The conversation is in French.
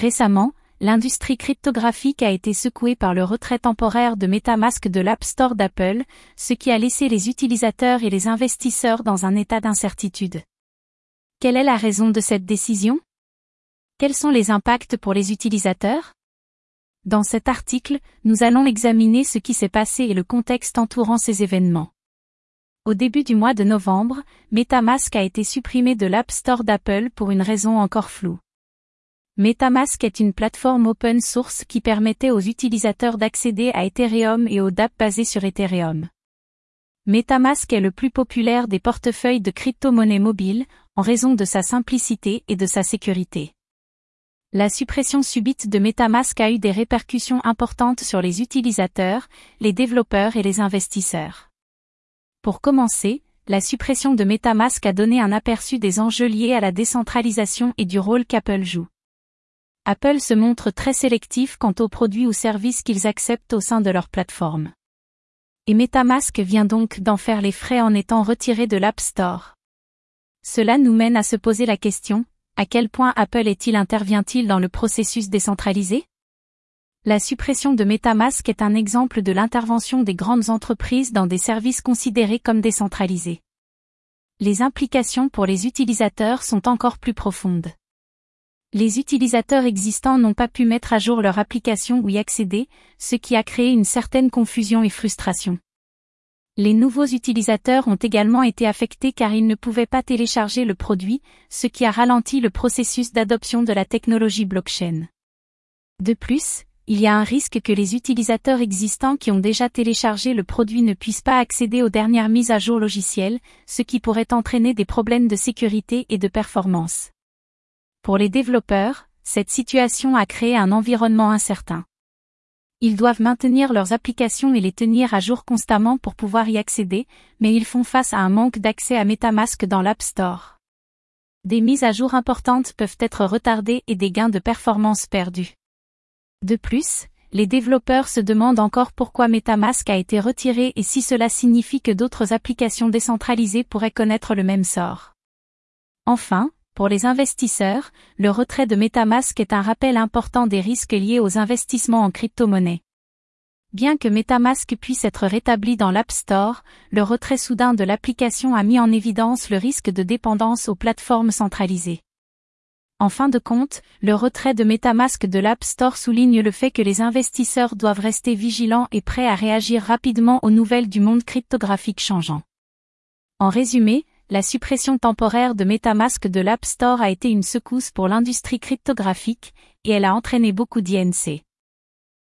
Récemment, l'industrie cryptographique a été secouée par le retrait temporaire de MetaMask de l'App Store d'Apple, ce qui a laissé les utilisateurs et les investisseurs dans un état d'incertitude. Quelle est la raison de cette décision? Quels sont les impacts pour les utilisateurs? Dans cet article, nous allons examiner ce qui s'est passé et le contexte entourant ces événements. Au début du mois de novembre, MetaMask a été supprimé de l'App Store d'Apple pour une raison encore floue. MetaMask est une plateforme open source qui permettait aux utilisateurs d'accéder à Ethereum et aux dApps basés sur Ethereum. MetaMask est le plus populaire des portefeuilles de crypto-monnaies mobiles, en raison de sa simplicité et de sa sécurité. La suppression subite de MetaMask a eu des répercussions importantes sur les utilisateurs, les développeurs et les investisseurs. Pour commencer, la suppression de MetaMask a donné un aperçu des enjeux liés à la décentralisation et du rôle qu'Apple joue. Apple se montre très sélectif quant aux produits ou services qu'ils acceptent au sein de leur plateforme. Et MetaMask vient donc d'en faire les frais en étant retiré de l'App Store. Cela nous mène à se poser la question, à quel point Apple est-il intervient-il dans le processus décentralisé? La suppression de MetaMask est un exemple de l'intervention des grandes entreprises dans des services considérés comme décentralisés. Les implications pour les utilisateurs sont encore plus profondes. Les utilisateurs existants n'ont pas pu mettre à jour leur application ou y accéder, ce qui a créé une certaine confusion et frustration. Les nouveaux utilisateurs ont également été affectés car ils ne pouvaient pas télécharger le produit, ce qui a ralenti le processus d'adoption de la technologie blockchain. De plus, il y a un risque que les utilisateurs existants qui ont déjà téléchargé le produit ne puissent pas accéder aux dernières mises à jour logicielles, ce qui pourrait entraîner des problèmes de sécurité et de performance. Pour les développeurs, cette situation a créé un environnement incertain. Ils doivent maintenir leurs applications et les tenir à jour constamment pour pouvoir y accéder, mais ils font face à un manque d'accès à MetaMask dans l'App Store. Des mises à jour importantes peuvent être retardées et des gains de performance perdus. De plus, les développeurs se demandent encore pourquoi MetaMask a été retiré et si cela signifie que d'autres applications décentralisées pourraient connaître le même sort. Enfin, pour les investisseurs, le retrait de MetaMask est un rappel important des risques liés aux investissements en crypto-monnaie. Bien que MetaMask puisse être rétabli dans l'App Store, le retrait soudain de l'application a mis en évidence le risque de dépendance aux plateformes centralisées. En fin de compte, le retrait de MetaMask de l'App Store souligne le fait que les investisseurs doivent rester vigilants et prêts à réagir rapidement aux nouvelles du monde cryptographique changeant. En résumé, la suppression temporaire de MetaMask de l'App Store a été une secousse pour l'industrie cryptographique, et elle a entraîné beaucoup d'INC.